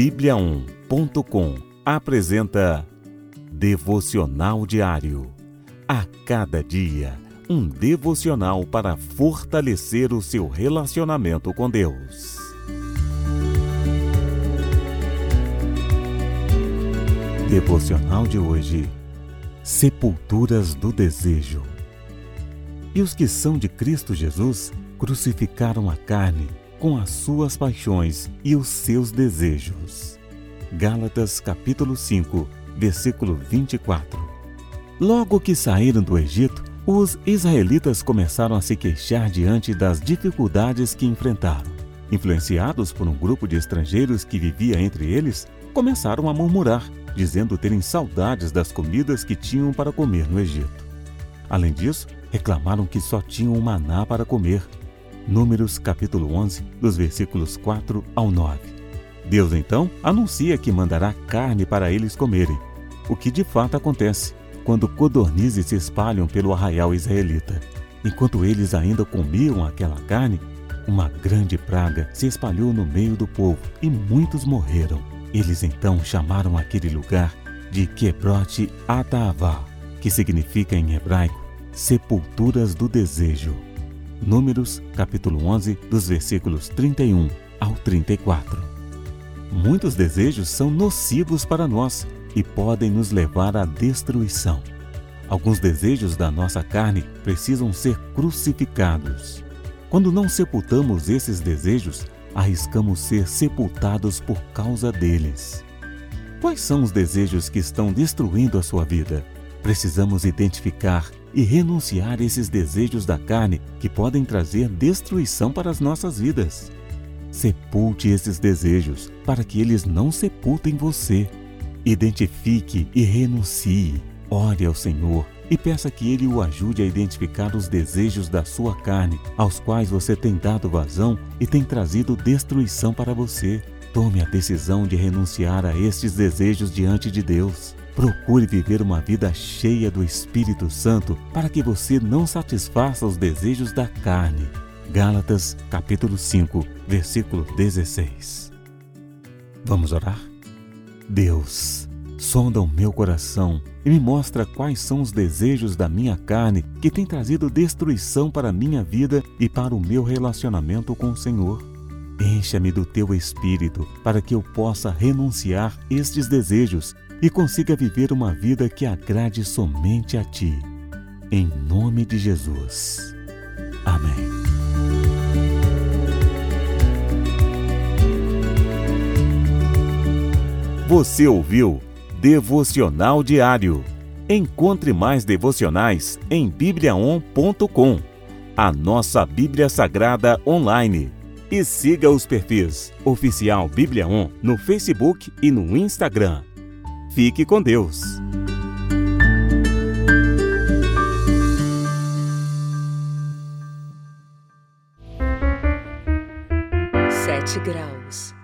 Bíblia1.com apresenta Devocional Diário. A cada dia, um devocional para fortalecer o seu relacionamento com Deus. Devocional de hoje: Sepulturas do Desejo. E os que são de Cristo Jesus crucificaram a carne com as suas paixões e os seus desejos. Gálatas capítulo 5, versículo 24. Logo que saíram do Egito, os israelitas começaram a se queixar diante das dificuldades que enfrentaram. Influenciados por um grupo de estrangeiros que vivia entre eles, começaram a murmurar, dizendo terem saudades das comidas que tinham para comer no Egito. Além disso, reclamaram que só tinham maná para comer Números capítulo 11, dos versículos 4 ao 9. Deus então anuncia que mandará carne para eles comerem, o que de fato acontece quando codornizes se espalham pelo arraial israelita. Enquanto eles ainda comiam aquela carne, uma grande praga se espalhou no meio do povo e muitos morreram. Eles então chamaram aquele lugar de Quebrote Atavá, que significa em hebraico sepulturas do desejo. Números, capítulo 11, dos versículos 31 ao 34. Muitos desejos são nocivos para nós e podem nos levar à destruição. Alguns desejos da nossa carne precisam ser crucificados. Quando não sepultamos esses desejos, arriscamos ser sepultados por causa deles. Quais são os desejos que estão destruindo a sua vida? Precisamos identificar e renunciar esses desejos da carne que podem trazer destruição para as nossas vidas. Sepulte esses desejos para que eles não sepultem você. Identifique e renuncie. Ore ao Senhor e peça que Ele o ajude a identificar os desejos da sua carne, aos quais você tem dado vazão e tem trazido destruição para você. Tome a decisão de renunciar a estes desejos diante de Deus. Procure viver uma vida cheia do Espírito Santo para que você não satisfaça os desejos da carne. Gálatas, capítulo 5, versículo 16. Vamos orar? Deus, sonda o meu coração e me mostra quais são os desejos da minha carne que têm trazido destruição para a minha vida e para o meu relacionamento com o Senhor. Encha-me do teu espírito para que eu possa renunciar estes desejos e consiga viver uma vida que agrade somente a Ti. Em nome de Jesus. Amém. Você ouviu Devocional Diário. Encontre mais devocionais em bibliaon.com, a nossa Bíblia Sagrada online. E siga os perfis Oficial Bíblia On no Facebook e no Instagram. Fique com Deus. Sete graus.